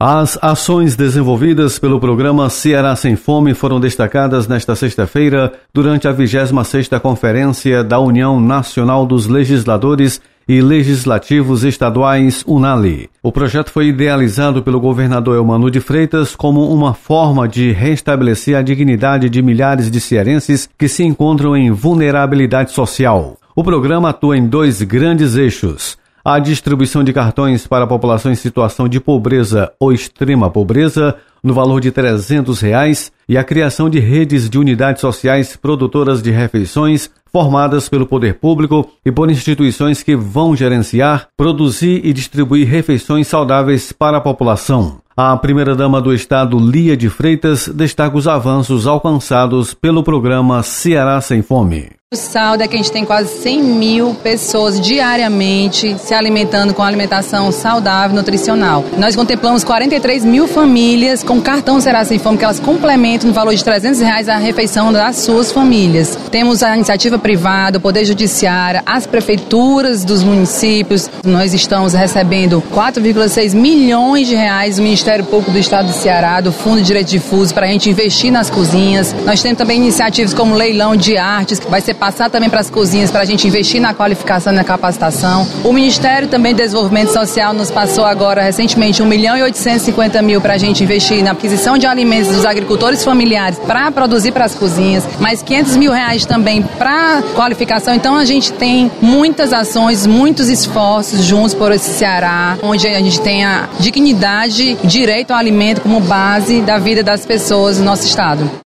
As ações desenvolvidas pelo programa Ceará Sem Fome foram destacadas nesta sexta-feira durante a 26ª Conferência da União Nacional dos Legisladores e Legislativos Estaduais UNALI. O projeto foi idealizado pelo governador Elmano de Freitas como uma forma de restabelecer a dignidade de milhares de cearenses que se encontram em vulnerabilidade social. O programa atua em dois grandes eixos a distribuição de cartões para a população em situação de pobreza ou extrema pobreza no valor de 300 reais, e a criação de redes de unidades sociais produtoras de refeições formadas pelo poder público e por instituições que vão gerenciar, produzir e distribuir refeições saudáveis para a população. A primeira-dama do Estado, Lia de Freitas, destaca os avanços alcançados pelo programa Ceará Sem Fome. O saldo é que a gente tem quase 100 mil pessoas diariamente se alimentando com alimentação saudável, nutricional. Nós contemplamos 43 mil famílias com cartão Será Sem Fome, que elas complementam no valor de 300 reais a refeição das suas famílias. Temos a iniciativa privada, o Poder Judiciário, as prefeituras dos municípios. Nós estamos recebendo 4,6 milhões de reais do Ministério Público do Estado do Ceará, do Fundo de Direito Difuso, para a gente investir nas cozinhas. Nós temos também iniciativas como leilão de artes, que vai ser passar também para as cozinhas para a gente investir na qualificação e na capacitação. O Ministério também do Desenvolvimento Social nos passou agora recentemente 1 milhão e 850 mil para a gente investir na aquisição de alimentos dos agricultores familiares para produzir para as cozinhas, mais 500 mil reais também para qualificação. Então a gente tem muitas ações, muitos esforços juntos por esse Ceará, onde a gente tem a dignidade, direito ao alimento como base da vida das pessoas no nosso estado.